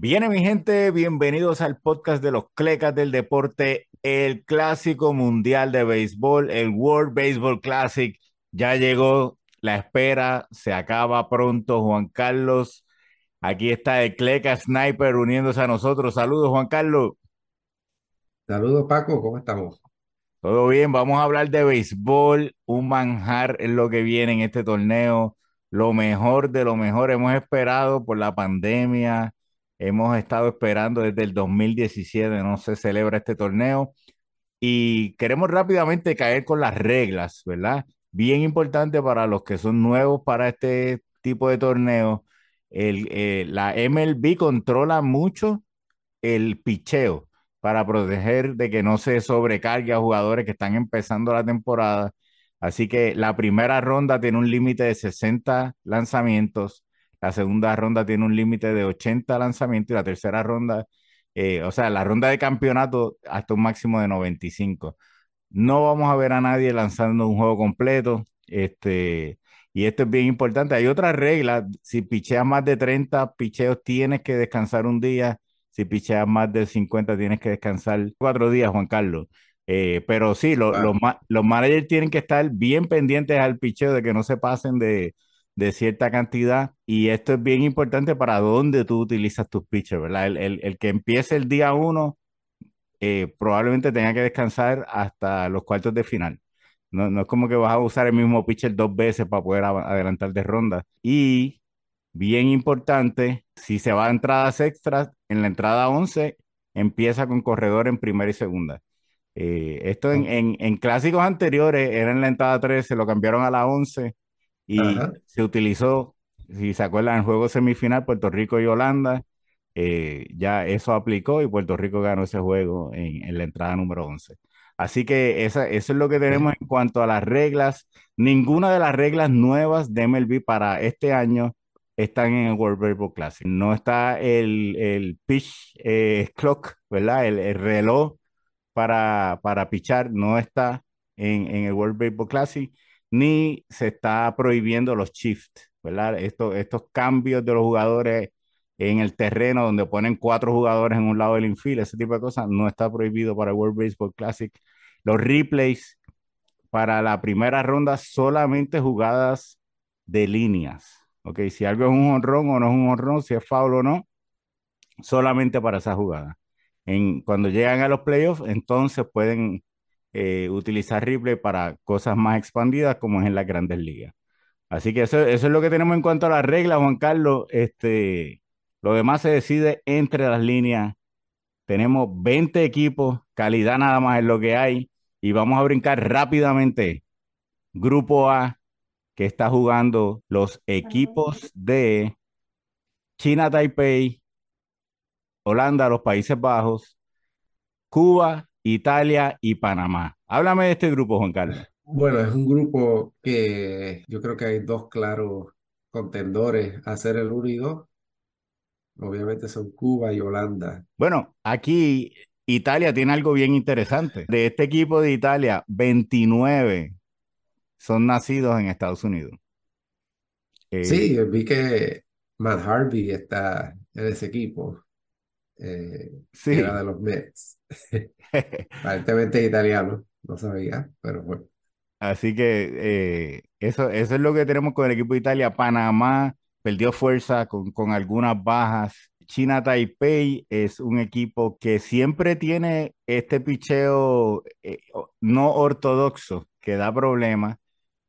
Viene mi gente, bienvenidos al podcast de los Clecas del Deporte, el clásico mundial de béisbol, el World Baseball Classic. Ya llegó, la espera se acaba pronto, Juan Carlos. Aquí está el Cleca Sniper uniéndose a nosotros. Saludos, Juan Carlos. Saludos Paco, ¿cómo estamos? Todo bien, vamos a hablar de béisbol, un manjar es lo que viene en este torneo, lo mejor de lo mejor. Hemos esperado por la pandemia, hemos estado esperando desde el 2017, no se celebra este torneo y queremos rápidamente caer con las reglas, ¿verdad? Bien importante para los que son nuevos para este tipo de torneo. Eh, la MLB controla mucho el picheo para proteger de que no se sobrecargue a jugadores que están empezando la temporada. Así que la primera ronda tiene un límite de 60 lanzamientos, la segunda ronda tiene un límite de 80 lanzamientos y la tercera ronda, eh, o sea, la ronda de campeonato hasta un máximo de 95. No vamos a ver a nadie lanzando un juego completo. Este, y esto es bien importante. Hay otras reglas. Si picheas más de 30 picheos, tienes que descansar un día. Si picheas más de 50, tienes que descansar cuatro días, Juan Carlos. Eh, pero sí, lo- lo Claro. ma- los managers tienen que estar bien pendientes al picheo de que no se pasen de, de cierta cantidad. Y esto es bien importante para dónde tú utilizas tus pitchers, ¿verdad? El, el- el que empiece el día uno eh, probablemente tenga que descansar hasta los cuartos de final. No, no es como que vas a usar el mismo pitcher dos veces para poder adelantar de ronda. Y bien importante, si se va a entradas extras, en la entrada 11 empieza con corredor en primera y segunda. Eh, esto en, en- en clásicos anteriores era en la entrada 13, lo cambiaron a la 11 y Ajá. se utilizó, si se acuerdan, en el juego semifinal Puerto Rico y Holanda, eh, ya eso aplicó y Puerto Rico ganó ese juego en, en la entrada número 11. Así que esa, eso es lo que tenemos en cuanto a las reglas. Ninguna de las reglas nuevas de MLB para este año están en el World Baseball Classic. No está el, el pitch eh, clock, ¿verdad? El, el reloj para, para pichar no está en, en el World Baseball Classic, ni se está prohibiendo los shifts, ¿verdad? Estos, estos cambios de los jugadores en el terreno donde ponen cuatro jugadores en un lado del infield, ese tipo de cosas, no está prohibido para el World Baseball Classic. Los replays para la primera ronda solamente jugadas de líneas. Ok, si algo es un honrón o no es un honrón, si es foul o no, solamente para esa jugada. En, cuando llegan a los playoffs, entonces pueden eh, utilizar replay para cosas más expandidas como es en las grandes ligas. Así que eso, eso es lo que tenemos en cuanto a las reglas, Juan Carlos. Este, lo demás se decide entre las líneas. Tenemos 20 equipos, calidad nada más es lo que hay. Y vamos a brincar rápidamente. Grupo A, que está jugando los equipos de China Taipei, Holanda, los Países Bajos, Cuba, Italia y Panamá. Háblame de este grupo, Juan Carlos. Bueno, es un grupo que yo creo que hay dos claros contendores a ser el uno y dos. Obviamente son Cuba y Holanda. Bueno, aquí Italia tiene algo bien interesante. De este equipo de Italia, 29 son nacidos en Estados Unidos. Eh, Sí, vi que Matt Harvey está en ese equipo, eh, que era sí. de los Mets. Aparentemente es italiano, no sabía, pero bueno. Así que eh, eso, eso es lo que tenemos con el equipo de Italia. Panamá perdió fuerza con, con algunas bajas. China Taipei es un equipo que siempre tiene este picheo eh, no ortodoxo que da problemas,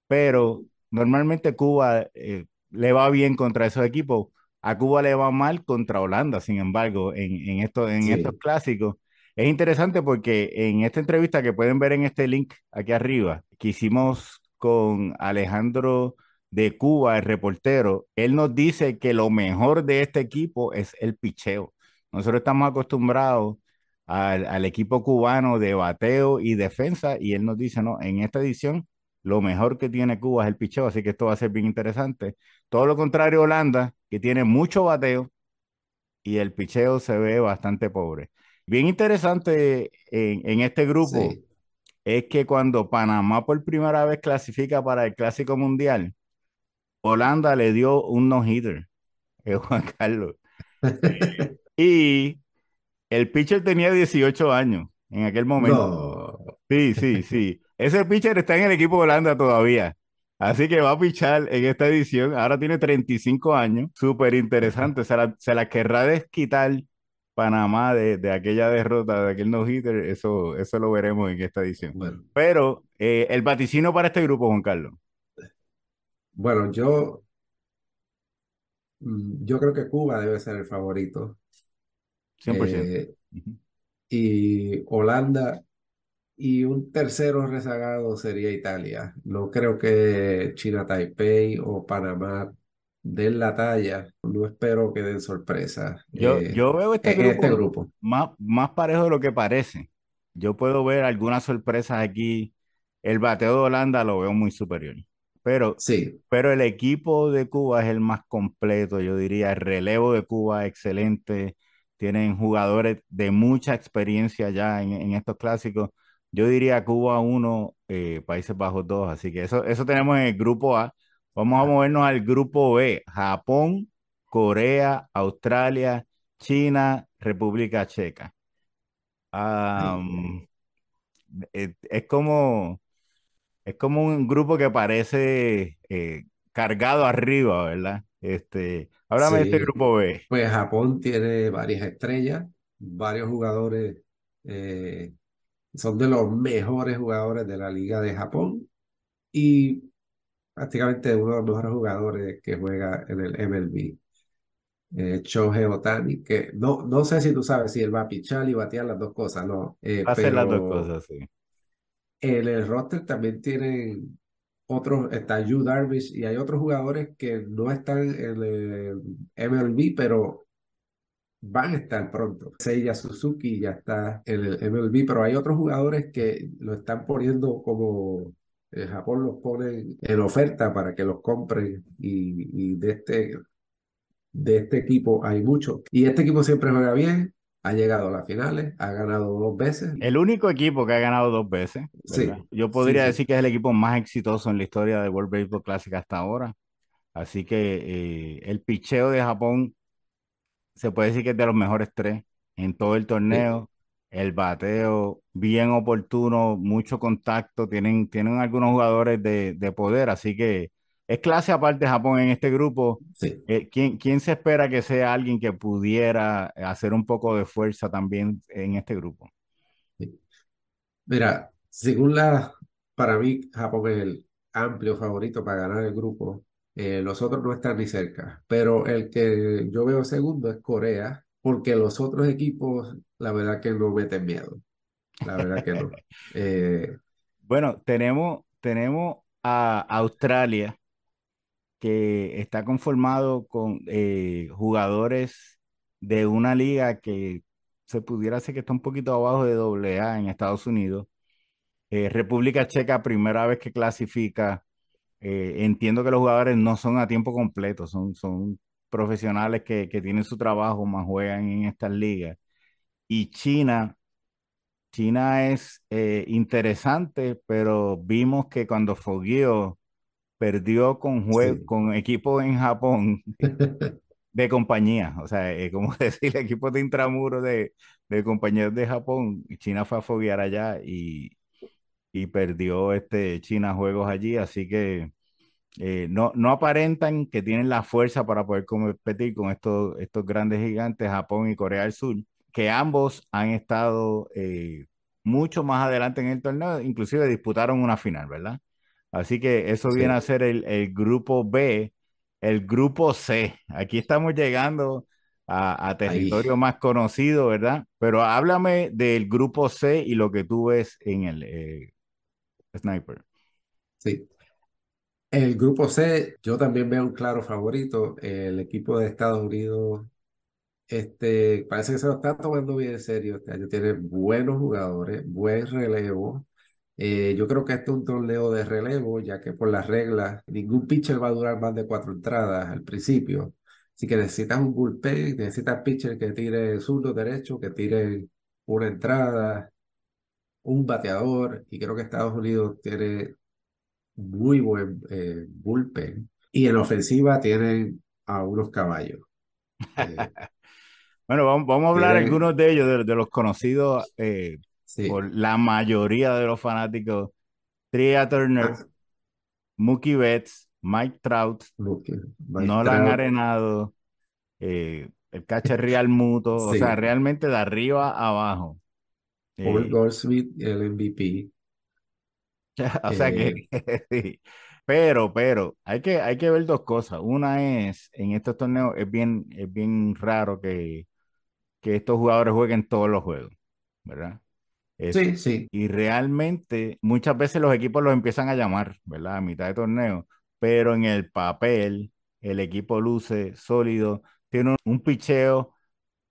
pero normalmente Cuba eh, le va bien contra esos equipos. A Cuba le va mal contra Holanda, sin embargo, en, en, estos, en estos clásicos. Es interesante porque en esta entrevista que pueden ver en este link aquí arriba, que hicimos con Alejandro de Cuba, el reportero, él nos dice que lo mejor de este equipo es el picheo. Nosotros estamos acostumbrados al, al equipo cubano de bateo y defensa y él nos dice, no, en esta edición lo mejor que tiene Cuba es el picheo, así que esto va a ser bien interesante. Todo lo contrario, Holanda, que tiene mucho bateo y el picheo se ve bastante pobre. Bien interesante en, en este grupo sí. es que cuando Panamá por primera vez clasifica para el Clásico Mundial, Holanda le dio un no-hitter, eh, Juan Carlos. Y el pitcher tenía 18 años en aquel momento. No. Sí, sí, sí. Ese pitcher está en el equipo de Holanda todavía. Así que va a pichar en esta edición. Ahora tiene 35 años. Súper interesante. Se la, se la querrá desquitar Panamá de, de aquella derrota, de aquel no-hitter. Eso, eso lo veremos en esta edición. Bueno, Pero eh, el vaticino para este grupo, Juan Carlos, bueno, yo, mm, yo creo que Cuba debe ser el favorito. 100%. Eh, y Holanda y un tercero rezagado sería Italia. No creo que China Taipei o Panamá den la talla. No espero que den sorpresa Yo, eh, yo veo este este grupo grupo. más, más parejo de lo que parece. Yo puedo ver algunas sorpresas aquí. El bateo de Holanda lo veo muy superior. Pero, Sí, pero el equipo de Cuba es el más completo, yo diría. El relevo de Cuba es excelente. Tienen jugadores de mucha experiencia ya en, en estos clásicos. Yo diría Cuba uno, eh, Países Bajos dos. Así que eso, eso tenemos en el grupo A. Vamos a movernos al grupo B. Japón. Corea, Australia, China, República Checa. es, es como, es como un grupo que parece eh, cargado arriba, ¿verdad? Este, háblame de este grupo B. Pues Japón tiene varias estrellas, varios jugadores, eh, son de los mejores jugadores de la Liga de Japón y prácticamente uno de los mejores jugadores que juega en el MLB. Eh, Shohei Ohtani, que no, no sé si tú sabes si él va a pichar y batear las dos cosas, no, Eh, Va a ser las dos pero cosas, sí. en el roster también tienen otros, está Yu Darvish y hay otros jugadores que no están en el MLB, pero van a estar pronto. Seiya Suzuki ya está en el MLB, pero hay otros jugadores que lo están poniendo como Japón los ponen en oferta para que los compren y, y de este, de este equipo hay mucho. Y este equipo siempre juega bien, ha llegado a las finales, ha ganado dos veces. El único equipo que ha ganado dos veces, ¿verdad? Sí, Yo podría sí, decir que es el equipo más exitoso en la historia del World Baseball Classic hasta ahora. Así que eh, el picheo de Japón se puede decir que es de los mejores tres en todo el torneo. El bateo bien oportuno, mucho contacto, tienen, tienen algunos jugadores de, de poder, así que es clase aparte Japón en este grupo. sí, Eh, ¿quién, quién se espera que sea alguien que pudiera hacer un poco de fuerza también en este grupo? sí. Mira, según la, para mí, Japón es el amplio favorito para ganar el grupo. Eh, los otros no están ni cerca, pero el que yo veo segundo es Corea, porque los otros equipos, la verdad que no meten miedo, la verdad que no. Eh, Bueno, tenemos, tenemos a Australia que está conformado con eh, jugadores de una liga que se pudiera decir que está un poquito abajo de doble A en Estados Unidos. Eh, República Checa, primera vez que clasifica. Eh, entiendo que los jugadores no son a tiempo completo, son, son profesionales que, que tienen su trabajo, más juegan en estas ligas. Y China, China es eh, interesante, pero vimos que cuando fogueó perdió con, sí, con equipos en Japón de compañía, o sea, eh, como decir, equipos de intramuros de, de compañías de Japón. China fue a foguear allá y, y perdió este China juegos allí, así que eh, no, no aparentan que tienen la fuerza para poder competir con estos, estos grandes gigantes, Japón y Corea del Sur, que ambos han estado eh, mucho más adelante en el torneo, inclusive disputaron una final, ¿verdad? Así que eso viene a ser el, el grupo B, el grupo C. Aquí estamos llegando a, a ahí, territorio más conocido, ¿verdad? Pero háblame del grupo C y lo que tú ves en el eh, Sniper. sí. El grupo C, yo también veo un claro favorito, el equipo de Estados Unidos Este, parece que se lo está tomando bien en serio este año. Tiene buenos jugadores, buen relevo. Eh, yo creo que este es un torneo de relevo, ya que por las reglas ningún pitcher va a durar más de cuatro entradas al principio. Así que necesitas un bullpen, necesitas pitcher que tire zurdo derecho, que tire una entrada, un bateador. Y creo que Estados Unidos tiene muy buen eh, bullpen. Y en ofensiva tienen a unos caballos. Eh, Bueno, vamos, vamos a hablar algunos de ellos, de, de los conocidos eh, sí, por la mayoría de los fanáticos. Tria Turner, ah, Mookie Betts, Mike Trout, Luque, Nolan Arenado, eh, el catcher Real Muto, o sea, realmente de arriba a abajo. Paul Goldschmidt, el MVP. o sea que, Eh, sí. Pero, pero, hay que, hay que ver dos cosas. Una es, en estos torneos es bien, es bien raro que, que estos jugadores jueguen todos los juegos, ¿verdad? Es, sí, sí, y realmente muchas veces los equipos los empiezan a llamar, ¿verdad? A mitad de torneo, pero en el papel el equipo luce sólido, tiene un, un picheo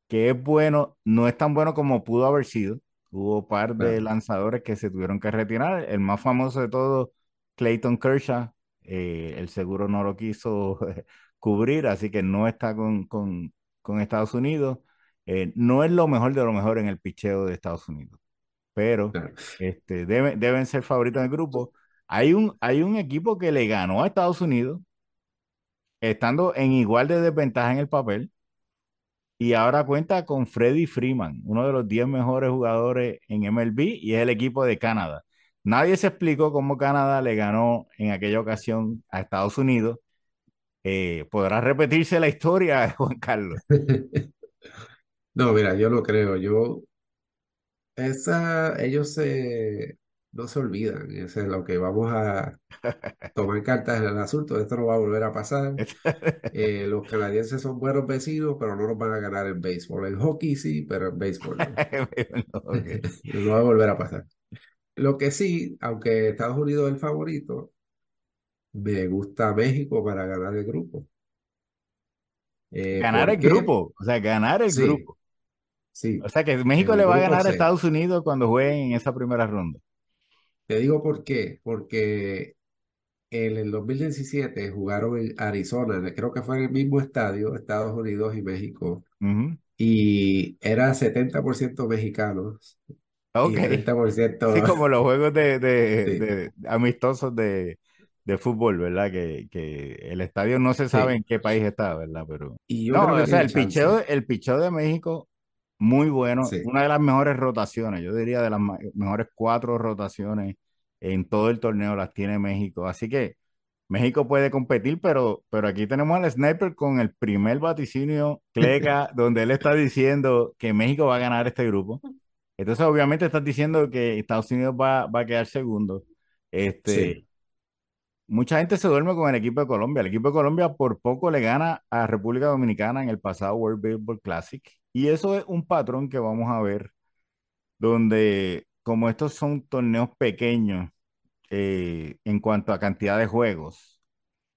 que es bueno, no es tan bueno como pudo haber sido. Hubo un par de claro, lanzadores que se tuvieron que retirar. El más famoso de todos, Clayton Kershaw, eh, el seguro no lo quiso cubrir, así que no está con, con, con Estados Unidos. Eh, no es lo mejor de lo mejor en el picheo de Estados Unidos pero claro. este, deben, deben ser favoritos del grupo. Hay un, hay un equipo que le ganó a Estados Unidos, estando en igual de desventaja en el papel, y ahora cuenta con Freddie Freeman, uno de los 10 mejores jugadores en MLB, y es el equipo de Canadá. Nadie se explicó cómo Canadá le ganó en aquella ocasión a Estados Unidos. Eh, ¿podrá repetirse la historia, Juan Carlos? No, mira, yo lo creo. Yo, esa, ellos se, no se olvidan. Eso es lo que vamos a tomar cartas en el asunto. Esto no va a volver a pasar. Eh, los canadienses son buenos vecinos, pero no nos van a ganar en béisbol. En hockey sí, pero en béisbol no. Va a volver a pasar. Lo que sí, aunque Estados Unidos es el favorito, me gusta México para ganar el grupo. Eh, Ganar ¿por el qué? grupo, o sea, ganar el Sí, grupo. O sí, sea que México el le va a ganar a. Estados Unidos cuando jueguen en esa primera ronda. Te digo por qué. Porque en el 2017 jugaron en Arizona, creo que fue en el mismo estadio, Estados Unidos y México, Ujú. y era 70% mexicanos Ok. y Sí, 30%, como los juegos de, de- sí, de amistosos de, de fútbol, ¿verdad? Que, que el estadio no se sabe sí. en qué país está, ¿verdad? Pero Y yo no, o sea, el picheo, el picheo de México, muy bueno, Sí, una de las mejores rotaciones, yo diría de las mejores cuatro rotaciones en todo el torneo las tiene México. Así que México puede competir, pero, pero aquí tenemos al sniper con el primer vaticinio, Cleca, donde él está diciendo que México va a ganar este grupo. Entonces, obviamente, estás diciendo que Estados Unidos va, va a quedar segundo. sí. Mucha gente se duerme con el equipo de Colombia. El equipo de Colombia por poco le gana a República Dominicana en el pasado World Baseball Classic. Y eso es un patrón que vamos a ver, donde como estos son torneos pequeños eh, en cuanto a cantidad de juegos,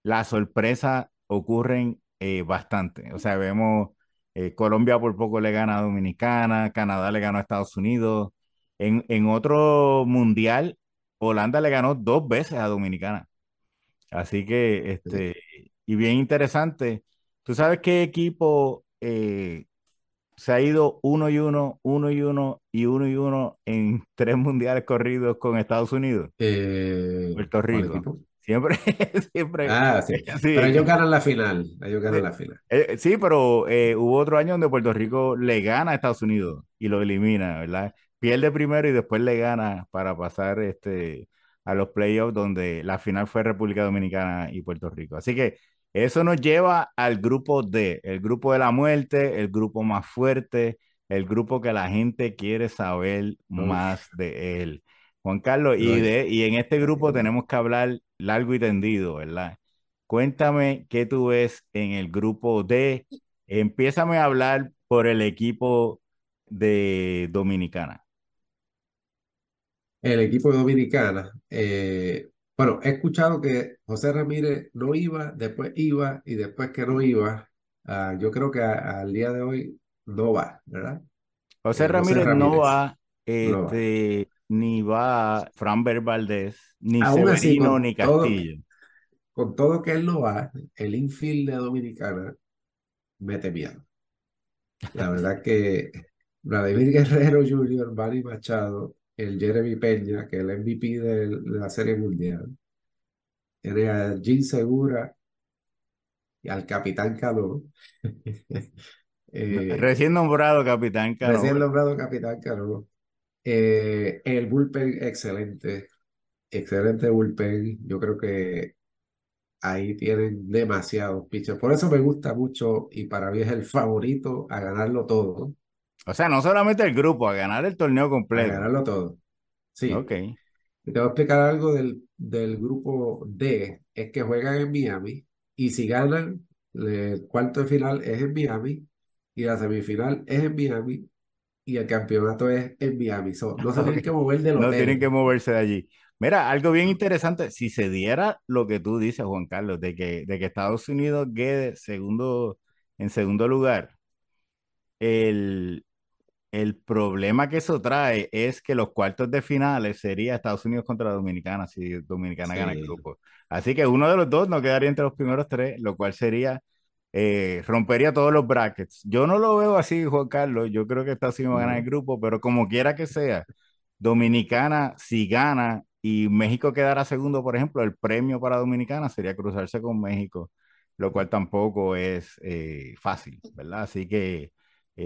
las sorpresas ocurren eh, bastante. O sea, vemos eh, Colombia por poco le gana a Dominicana, Canadá le ganó a Estados Unidos. En, en otro mundial, Holanda le ganó dos veces a Dominicana. Así que, sí. este, y bien interesante. ¿Tú sabes qué equipo eh, se ha ido uno y uno, uno y uno y uno y uno en tres mundiales corridos con Estados Unidos? Eh, Puerto ¿cuál Rico. Siempre, siempre, Ah, sí. Pero ellos sí, ganan la final. Ellos Sí, ganan la final. eh, sí, pero eh, hubo otro año donde Puerto Rico le gana a Estados Unidos y lo elimina, ¿verdad? Pierde primero y después le gana para pasar este, a los playoffs donde la final fue República Dominicana y Puerto Rico. Así que eso nos lleva al grupo D, el grupo de la muerte, el grupo más fuerte, el grupo que la gente quiere saber más de él. Juan Carlos, y- de, y en este grupo tenemos que hablar largo y tendido, ¿verdad? Cuéntame qué tú ves en el grupo D. Empiézame a hablar por el equipo de Dominicana. El equipo de Dominicana. eh, bueno, he escuchado que José Ramírez no iba, después iba y después que no iba, ah, yo creo que al día de hoy no va, ¿verdad? José Eh, José Ramírez no va, no va. este, ni va Framber Valdés, ni Aún así, Severino, con ni todo, Castillo. con todo que él no va, el infield de Dominicana mete miedo. La verdad que Vladimir Guerrero Jr., Manny Machado, el Jeremy Peña, que es el MVP de la Serie Mundial, tiene a Jim Segura y al Capitán Cano. Eh, Recién nombrado capitán Cano. recién nombrado capitán Cano. Eh, el bullpen, excelente. Excelente bullpen. Yo creo que ahí tienen demasiados pitchers. Por eso me gusta mucho y para mí es el favorito a ganarlo todo. O sea, no solamente el grupo, a ganar el torneo A completo. ganarlo todo. Sí. Ok. Te voy a explicar algo del, del grupo D. Es que juegan en Miami y si ganan, el cuarto de final es en Miami y la semifinal es en Miami y el campeonato es en Miami. So, no se tienen que mover del No tienen que hotel. moverse de allí. Mira, algo bien interesante, si se diera lo que tú dices, Juan Carlos, de que, de que Estados Unidos quede segundo, en segundo lugar, el, el problema que eso trae es que los cuartos de finales sería Estados Unidos contra Dominicana, si Dominicana gana el grupo. Así que uno de los dos no quedaría entre los primeros tres, lo cual sería, eh, rompería todos los brackets. Yo no lo veo así, Juan Carlos, yo creo que Estados Unidos va a ganar el grupo, pero como quiera que sea. Dominicana, si gana y México quedara segundo, por ejemplo, el premio para Dominicana sería cruzarse con México, lo cual tampoco es eh, fácil, ¿verdad? Así que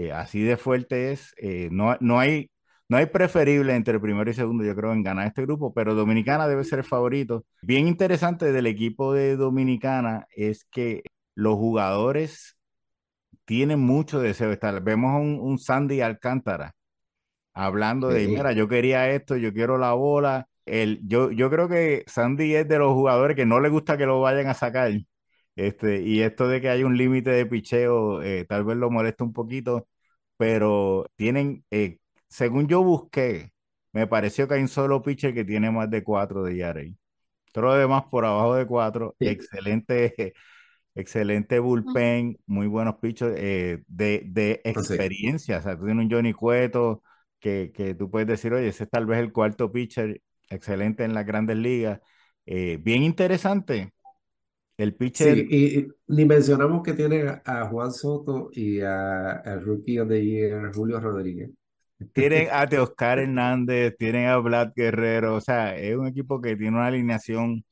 eh, así de fuerte es. eh, no, no hay, no hay preferible entre primero y segundo, yo creo, en ganar este grupo, pero Dominicana debe ser el favorito. Bien interesante del equipo de Dominicana es que los jugadores tienen mucho deseo de estar. Vemos a un, un Sandy Alcántara hablando de, mira, yo quería esto, yo quiero la bola. El, yo, yo creo que Sandy es de los jugadores que no le gusta que lo vayan a sacar. Este, y esto de que hay un límite de picheo, eh, tal vez lo molesta un poquito, pero tienen, eh, según yo busqué, me pareció que hay un solo pitcher que tiene más de cuatro de ERA. Todo lo demás por abajo de cuatro, Sí. excelente, excelente bullpen, muy buenos pitchers eh, de, de Entonces, experiencia. O sea, tú tienes un Johnny Cueto que, que tú puedes decir, oye, ese es tal vez el cuarto pitcher, excelente en las grandes ligas. Eh, bien interesante. El pitcher sí, y, y ni mencionamos que tiene a, Juan Soto y a, a Rookie of the Year, Julio Rodríguez. tienen a Teoscar Hernández, tienen a Vlad Guerrero. O sea, es un equipo que tiene una alineación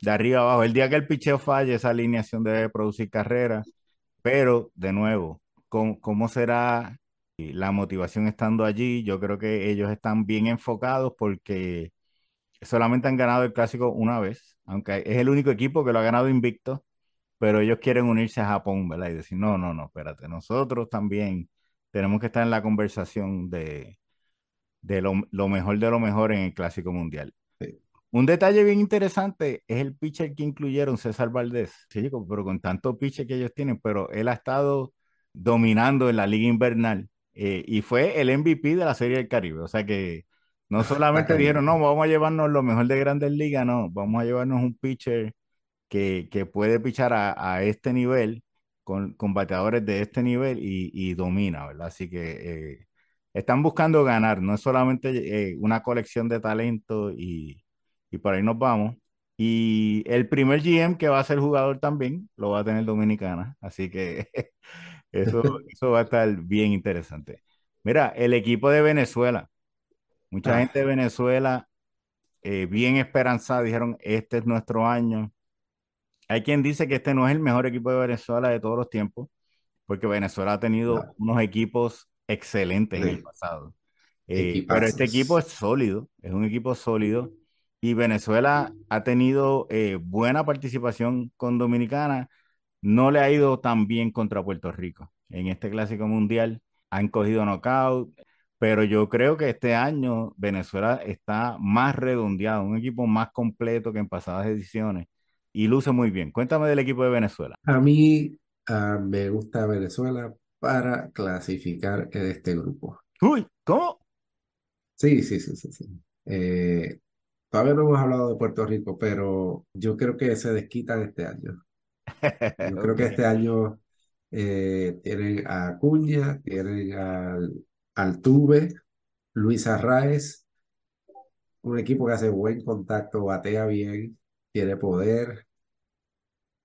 de arriba abajo. El día que el picheo falle, esa alineación debe producir carrera. Pero, de nuevo, ¿cómo, cómo será la motivación estando allí? Yo creo que ellos están bien enfocados porque solamente han ganado el clásico una vez, aunque es el único equipo que lo ha ganado invicto, pero ellos quieren unirse a Japón, ¿verdad? Y decir, no, no, no, espérate, nosotros también tenemos que estar en la conversación de, de lo, lo mejor de lo mejor en el clásico mundial. Sí. Un detalle bien interesante es el pitcher que incluyeron, César Valdés. Sí, chico, pero con tanto pitcher que ellos tienen, pero él ha estado dominando en la liga invernal eh, y fue el MVP de la Serie del Caribe. O sea que no solamente dijeron, no, vamos a llevarnos lo mejor de Grandes Ligas, no, vamos a llevarnos un pitcher que, que puede pichar a, a este nivel, con, con bateadores de este nivel y, y domina, ¿verdad? Así que eh, están buscando ganar, no es solamente eh, una colección de talento y, y por ahí nos vamos. Y el primer GM que va a ser jugador también lo va a tener Dominicana, así que eso, eso va a estar bien interesante. Mira, el equipo de Venezuela, mucha Ah, gente de Venezuela eh, bien esperanzada, dijeron, este es nuestro año. Hay quien dice que este no es el mejor equipo de Venezuela de todos los tiempos, porque Venezuela ha tenido no, unos equipos excelentes en el pasado. Eh, pero este equipo es sólido, es un equipo sólido y Venezuela ha tenido eh, buena participación con Dominicana. No le ha ido tan bien contra Puerto Rico. En este clásico mundial han cogido knockout, pero yo creo que este año Venezuela está más redondeado, un equipo más completo que en pasadas ediciones y luce muy bien. Cuéntame del equipo de Venezuela. A mí ah, me gusta Venezuela para clasificar en este grupo. Uy, ¿cómo? Sí, sí, sí, sí, sí. Eh, todavía no hemos hablado de Puerto Rico, pero yo creo que se desquitan este año. Yo creo que este año eh, tienen a Acuña, tienen al Altuve, Luis Arraez, un equipo que hace buen contacto, batea bien, tiene poder.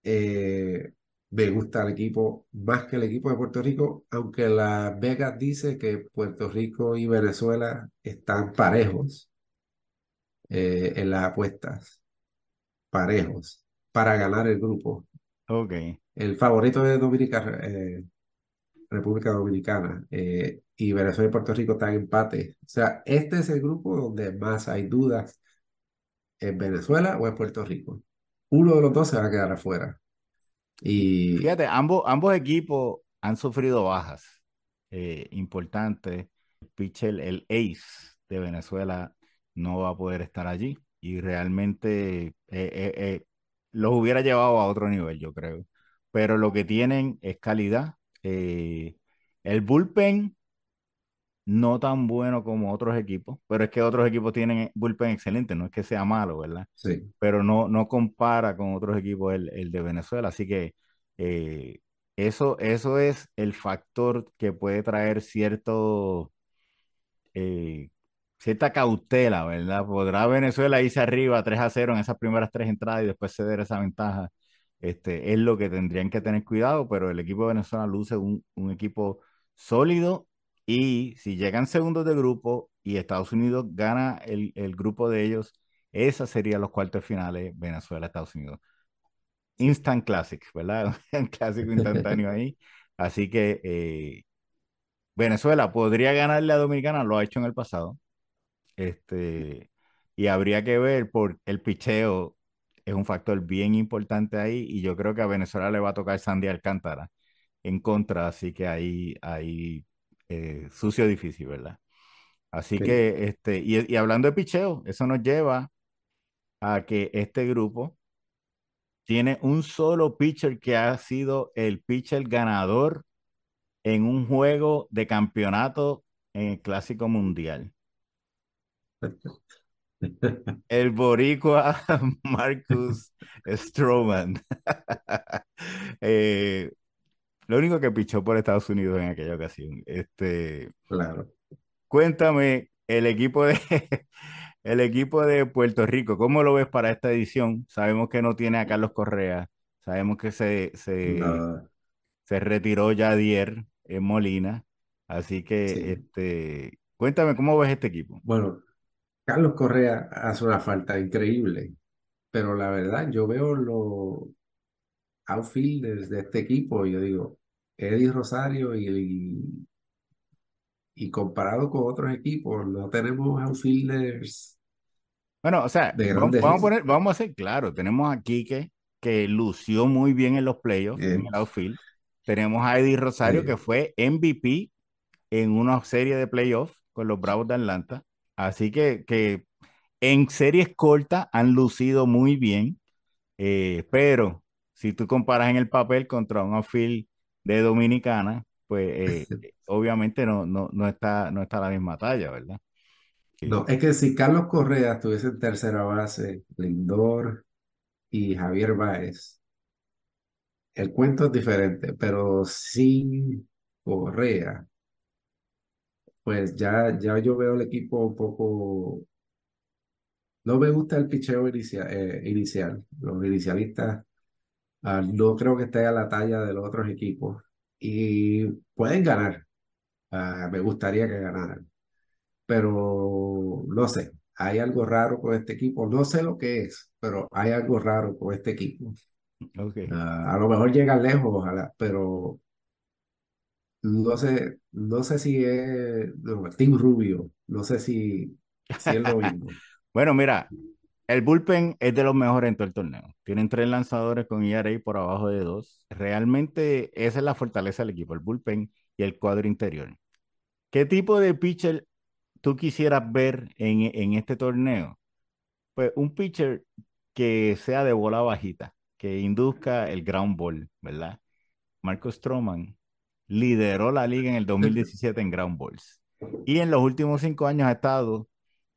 Eh, me gusta el equipo más que el equipo de Puerto Rico, aunque la Vegas dice que Puerto Rico y Venezuela están parejos eh, en las apuestas, parejos, para ganar el grupo. ok. El favorito de Dominica, eh, República Dominicana eh, y Venezuela y Puerto Rico están en empate. O sea, este es el grupo donde más hay dudas en Venezuela o en Puerto Rico. Uno de los dos se va a quedar afuera. Y Fíjate, ambos, equipos han sufrido bajas eh, importantes. El pitcher, el ace de Venezuela, no va a poder estar allí y realmente eh, los hubiera llevado a otro nivel, yo creo. Pero lo que tienen es calidad. Eh, el bullpen no tan bueno como otros equipos, pero es que otros equipos tienen bullpen excelente, no es que sea malo, ¿verdad? sí, Pero no, no compara con otros equipos el, el de Venezuela, así que eh, eso, eso es el factor que puede traer cierto, eh, cierta cautela, ¿verdad? ¿Podrá Venezuela irse arriba 3 a 0 en esas primeras tres entradas y después ceder esa ventaja? Este, es lo que tendrían que tener cuidado, pero el equipo de Venezuela luce un, un equipo sólido y si llegan segundos de grupo y Estados Unidos gana el, el grupo de ellos, esa sería los cuartos finales Venezuela-Estados Unidos. Instant Classic, ¿verdad? Un clásico instantáneo ahí. Así que eh, Venezuela podría ganarle a Dominicana, lo ha hecho en el pasado. Este, y habría que ver por el picheo, es un factor bien importante ahí. Y yo creo que a Venezuela le va a tocar Sandy Alcántara en contra, así que ahí, ahí eh, sucio difícil, ¿verdad? Así sí. que, este, y, y hablando de picheo, eso nos lleva a que este grupo tiene un solo pitcher que ha sido el pitcher ganador en un juego de campeonato en el Clásico Mundial. El boricua Marcus Stroman. eh, lo único que pichó por Estados Unidos en aquella ocasión. Este, Claro. cuéntame, el equipo de, el equipo de Puerto Rico, ¿cómo lo ves para esta edición? Sabemos que no tiene a Carlos Correa, sabemos que se, se, No, se retiró Yadier en Molina, así que sí. este, cuéntame, ¿cómo ves este equipo? Bueno, Carlos Correa hace una falta increíble, pero la verdad, yo veo los outfielders de este equipo y yo digo, Eddie Rosario y, y, y comparado con otros equipos, no tenemos outfielders Bueno, o sea, vamos, vamos a poner, vamos a ser claros, tenemos a Quique, que lució muy bien en los playoffs, en el outfield. Tenemos a Eddie Rosario, que fue MVP en una serie de playoffs con los Bravos de Atlanta. Así que, que en series cortas han lucido muy bien, eh, pero si tú comparas en el papel contra un outfield de Dominicana, pues eh, obviamente no, no, no está, no está a la misma talla, ¿verdad? no, es que si Carlos Correa estuviese en tercera base, Lindor y Javier Baez, el cuento es diferente, pero sin Correa, pues ya, ya yo veo el equipo un poco No me gusta el picheo inicia- eh, inicial. Los inicialistas ah, no creo que esté a la talla de los otros equipos. Y pueden ganar. Ah, me gustaría que ganaran. Pero no sé. Hay algo raro con este equipo. No sé lo que es, pero hay algo raro con este equipo. ok. Ah, a lo mejor llegan lejos, ojalá, pero no sé, no sé si es no, Team Rubio. No sé si, si es lo mismo. Bueno, mira, el bullpen es de los mejores en todo el torneo. Tienen tres lanzadores con ERA por abajo de dos. Realmente esa es la fortaleza del equipo, el bullpen y el cuadro interior. ¿Qué tipo de pitcher tú quisieras ver en, en este torneo? Pues un pitcher que sea de bola bajita, que induzca el ground ball, ¿verdad? Marcus Stroman lideró la liga en el 2017 en ground balls. Y en los últimos cinco años ha estado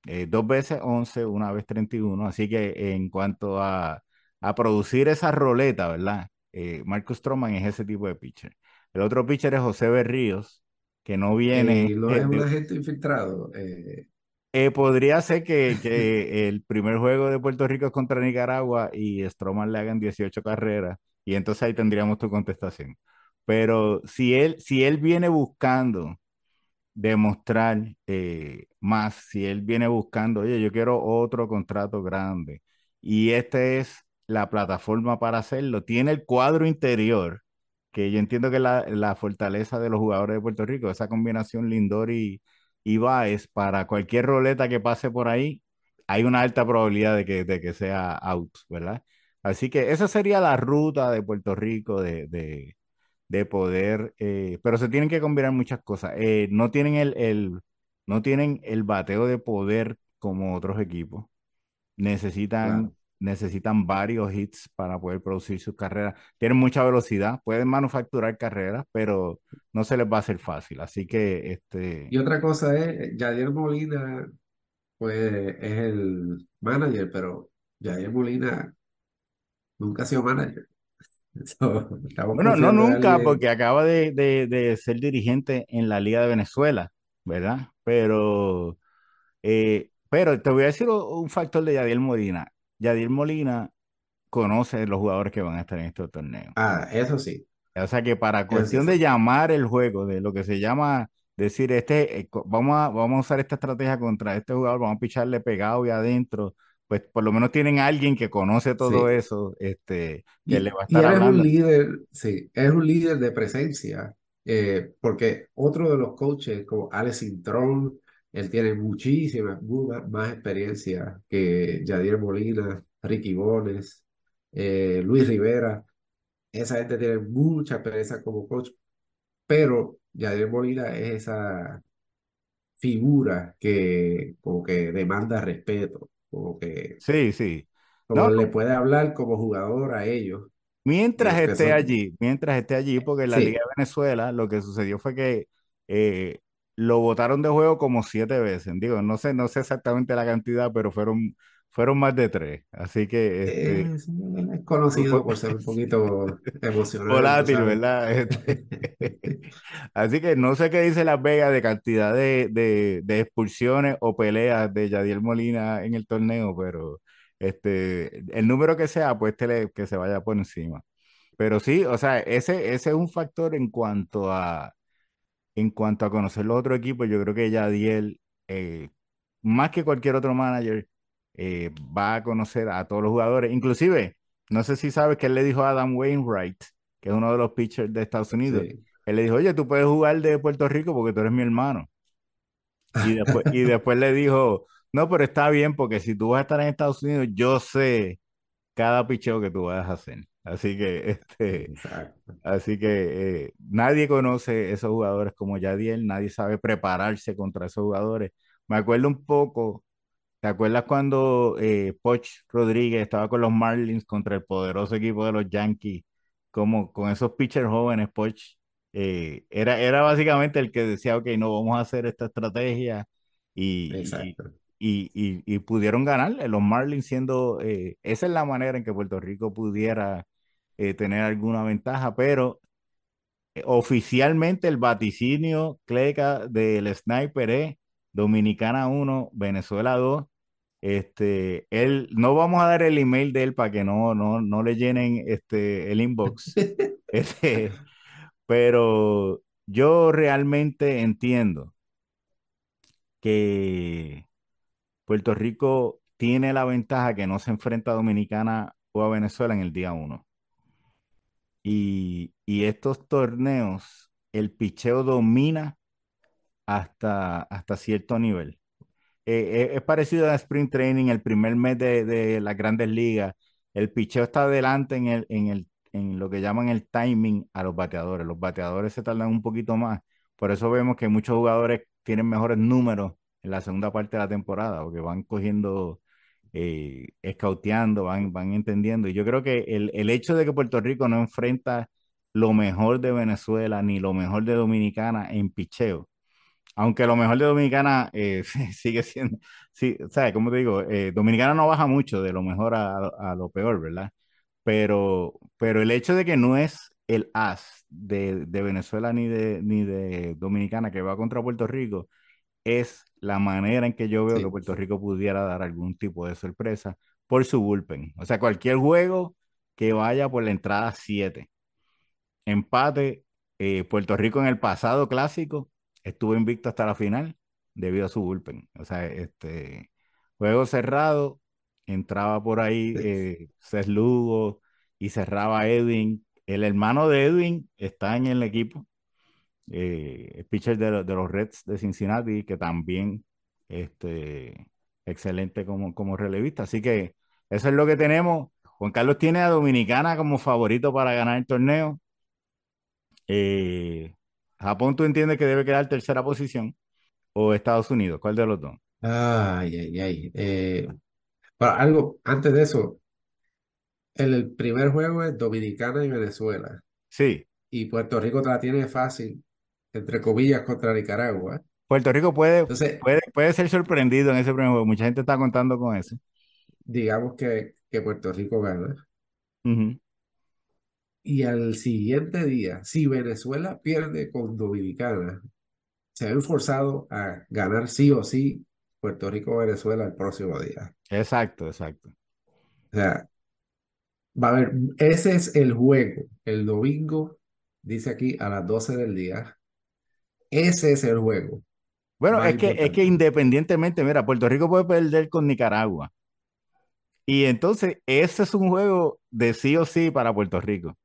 eh, dos veces 11, una vez 31. Así que en cuanto a, a producir esa roleta, ¿verdad? Eh, Marcus Stroman es ese tipo de pitcher. El otro pitcher es José Berríos, que no viene un de, agente infiltrado. eh, eh, podría ser que, que el primer juego de Puerto Rico es contra Nicaragua y Stroman le hagan 18 carreras y entonces ahí tendríamos tu contestación. Pero si él, si él viene buscando demostrar eh, más, si él viene buscando, oye, yo quiero otro contrato grande y esta es la plataforma para hacerlo, tiene el cuadro interior que yo entiendo que la, la fortaleza de los jugadores de Puerto Rico, esa combinación Lindor y, y Báez, para cualquier roleta que pase por ahí, hay una alta probabilidad de que, de que sea out, ¿verdad? Así que esa sería la ruta de Puerto Rico de, de poder, eh, pero se tienen que combinar muchas cosas. Eh, no tienen el, el, no tienen el bateo de poder como otros equipos. Necesitan, Claro. necesitan varios hits para poder producir sus carreras. Tienen mucha velocidad, pueden manufacturar carreras, pero no se les va a hacer fácil. Así que, este, Y otra cosa es, Yadier Molina, pues es el manager, pero Yadier Molina nunca ha sido manager. So, bueno, no nunca, alguien. porque acaba de, de, de ser dirigente en la Liga de Venezuela, ¿verdad? Pero, eh, pero te voy a decir un factor de Yadier Molina. Yadier Molina conoce los jugadores que van a estar en estos torneos. Ah, eso sí, O sea que para sí cuestión de llamar el juego, de lo que se llama decir, este, eh, vamos a, vamos a usar esta estrategia contra este jugador, vamos a picharle pegado y adentro, pues por lo menos tienen alguien que conoce todo Sí. eso, este, que le Y, va a y estar él es un líder, sí, es un líder de presencia, eh, porque otro de los coaches, como Alex Intrón, él tiene muchísima, mu- más, más experiencia que Yadier Molina, Ricky Bones, eh, Luis Rivera. Esa gente tiene mucha experiencia como coach, pero Yadier Molina es esa figura que como que demanda respeto, como que Sí, sí. No, le puede hablar como jugador a ellos, Mientras esté son, allí, mientras esté allí, porque en la Liga de Venezuela lo que sucedió fue que eh, lo votaron de juego como siete veces. Digo, no sé, no sé exactamente la cantidad, pero fueron, fueron más de tres. Así que este, Es, es conocido por ser un poquito emocional, volátil. ¿verdad? Este, así que no sé qué dice Las Vegas de cantidad de, de, de expulsiones o peleas de Yadiel Molina en el torneo, pero este, el número que sea, pues tele- que se vaya por encima. Pero sí, o sea, ese, ese es un factor en cuanto a, en cuanto a conocer los otros equipos. Yo creo que Yadiel, eh, más que cualquier otro manager, eh, va a conocer a todos los jugadores. Inclusive, no sé si sabes que él le dijo a Adam Wainwright, que es uno de los pitchers de Estados Unidos, Sí. él le dijo, oye, tú puedes jugar de Puerto Rico porque tú eres mi hermano. Y después, y después le dijo, no, pero está bien porque si tú vas a estar en Estados Unidos, yo sé cada picheo que tú vas a hacer. Así que, este, Exacto. Así que eh, nadie conoce esos jugadores como Yadiel, nadie sabe prepararse contra esos jugadores. Me acuerdo un poco, ¿te acuerdas cuando eh, Poch Rodríguez estaba con los Marlins contra el poderoso equipo de los Yankees? Como con esos pitchers jóvenes, Poch eh, era, era básicamente el que decía, ok, no vamos a hacer esta estrategia y, y, y, y pudieron ganarle. Los Marlins siendo, eh, esa es la manera en que Puerto Rico pudiera eh, tener alguna ventaja, pero oficialmente el vaticinio Cleca del Sniper es Dominicana uno Venezuela 2. Este, él, no vamos a dar el email de él para que no, no, no le llenen este, el inbox. Este, pero yo realmente entiendo que Puerto Rico tiene la ventaja que no se enfrenta a Dominicana o a Venezuela en el día uno. Y, y estos torneos, el picheo domina hasta, hasta cierto nivel. Eh, es parecido a Spring Training, el primer mes de, de las grandes ligas. El picheo está adelante en, el, en, el, en lo que llaman el timing a los bateadores. Los bateadores se tardan un poquito más. Por eso vemos que muchos jugadores tienen mejores números en la segunda parte de la temporada, porque van cogiendo eh, escauteando, van, van entendiendo. Y yo creo que el, el hecho de que Puerto Rico no enfrenta lo mejor de Venezuela ni lo mejor de Dominicana en picheo, aunque lo mejor de Dominicana eh, sigue siendo, sí, ¿sabes? Como te digo, eh, Dominicana no baja mucho de lo mejor a, a lo peor, ¿verdad? Pero, pero el hecho de que no es el as de, de Venezuela ni de, ni de Dominicana que va contra Puerto Rico, es la manera en que yo veo que Sí, Puerto Rico pudiera dar algún tipo de sorpresa por su bullpen. O sea, cualquier juego que vaya por la entrada 7, empate, eh, Puerto Rico en el pasado clásico estuvo invicto hasta la final debido a su bullpen. O sea, este juego cerrado, entraba por ahí eh, Cés Lugo y cerraba Edwin El hermano de Edwin está en el equipo, eh, el pitcher de, de los Reds de Cincinnati, que también este, excelente como, como relevista. Así que eso es lo que tenemos. Juan Carlos tiene a Dominicana como favorito para ganar el torneo. Eh, Japón, ¿tú entiendes que debe quedar tercera posición? ¿O Estados Unidos? ¿Cuál de los dos? Ay, ay, ay. Eh, pero algo, antes de eso, el, el primer juego es Dominicana y Venezuela. Sí, Y Puerto Rico te la tiene fácil, entre comillas, contra Nicaragua. Puerto Rico puede, Entonces, puede, puede ser sorprendido en ese primer juego. Mucha gente está contando con eso. digamos que, que Puerto Rico gana. Ujú. Y al siguiente día, si Venezuela pierde con Dominicana, se ven forzados a ganar sí o sí Puerto Rico-Venezuela el próximo día. Exacto, exacto. O sea, va a haber, ese es el juego, el domingo, dice aquí a las 12 del día. Ese es el juego Bueno, más es que, es que independientemente, mira, Puerto Rico puede perder con Nicaragua. Y entonces ese es un juego de sí o sí para Puerto Rico,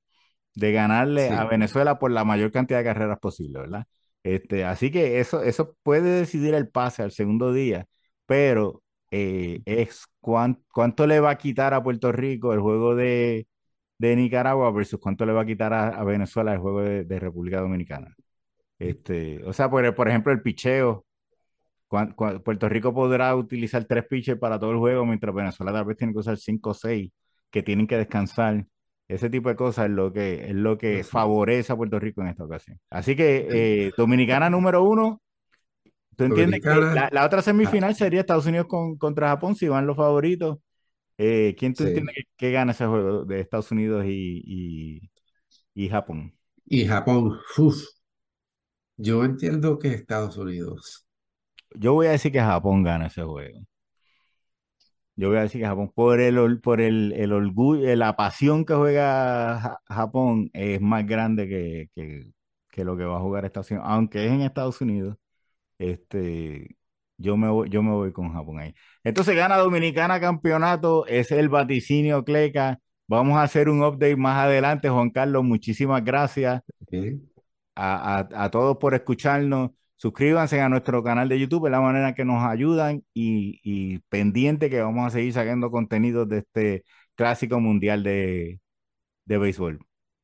de ganarle a. Venezuela por la mayor cantidad de carreras posible, ¿verdad? Este, así que eso, eso puede decidir el pase al segundo día, pero eh, es cuán- cuánto le va a quitar a Puerto Rico el juego de, de Nicaragua versus cuánto le va a quitar a, a Venezuela el juego de, de República Dominicana. Este, o sea, por, por ejemplo, el picheo. Cuan- Puerto Rico podrá utilizar tres pitchers para todo el juego, mientras Venezuela tal vez tiene que usar cinco o seis que tienen que descansar. Ese tipo de cosas es lo que, es lo que favorece a Puerto Rico en esta ocasión. Así que eh, Dominicana número uno, ¿tú entiendes que la, la otra ah, semifinal sería Estados Unidos con, contra Japón si van los favoritos? Eh, ¿quién tú entiendes sí. que, que gana ese juego de Estados Unidos y, y, y Japón? Y Japón, uf, yo entiendo que Estados Unidos. Yo voy a decir que Japón gana ese juego. Yo voy a decir que Japón, por el, or- por el, el orgullo, la pasión que juega Ja- Japón es más grande que, que, que lo que va a jugar Estados Unidos. Aunque es en Estados Unidos, este, yo me voy, yo me voy con Japón ahí. Entonces gana Dominicana campeonato, es el vaticinio Cleca. Vamos a hacer un update más adelante, Juan Carlos. Muchísimas gracias ¿eh? a, a, a todos por escucharnos. Suscríbanse a nuestro canal de YouTube, es la manera que nos ayudan y, pendiente que vamos a seguir sacando contenidos de este clásico mundial de, de béisbol.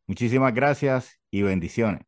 Muchísimas gracias y bendiciones.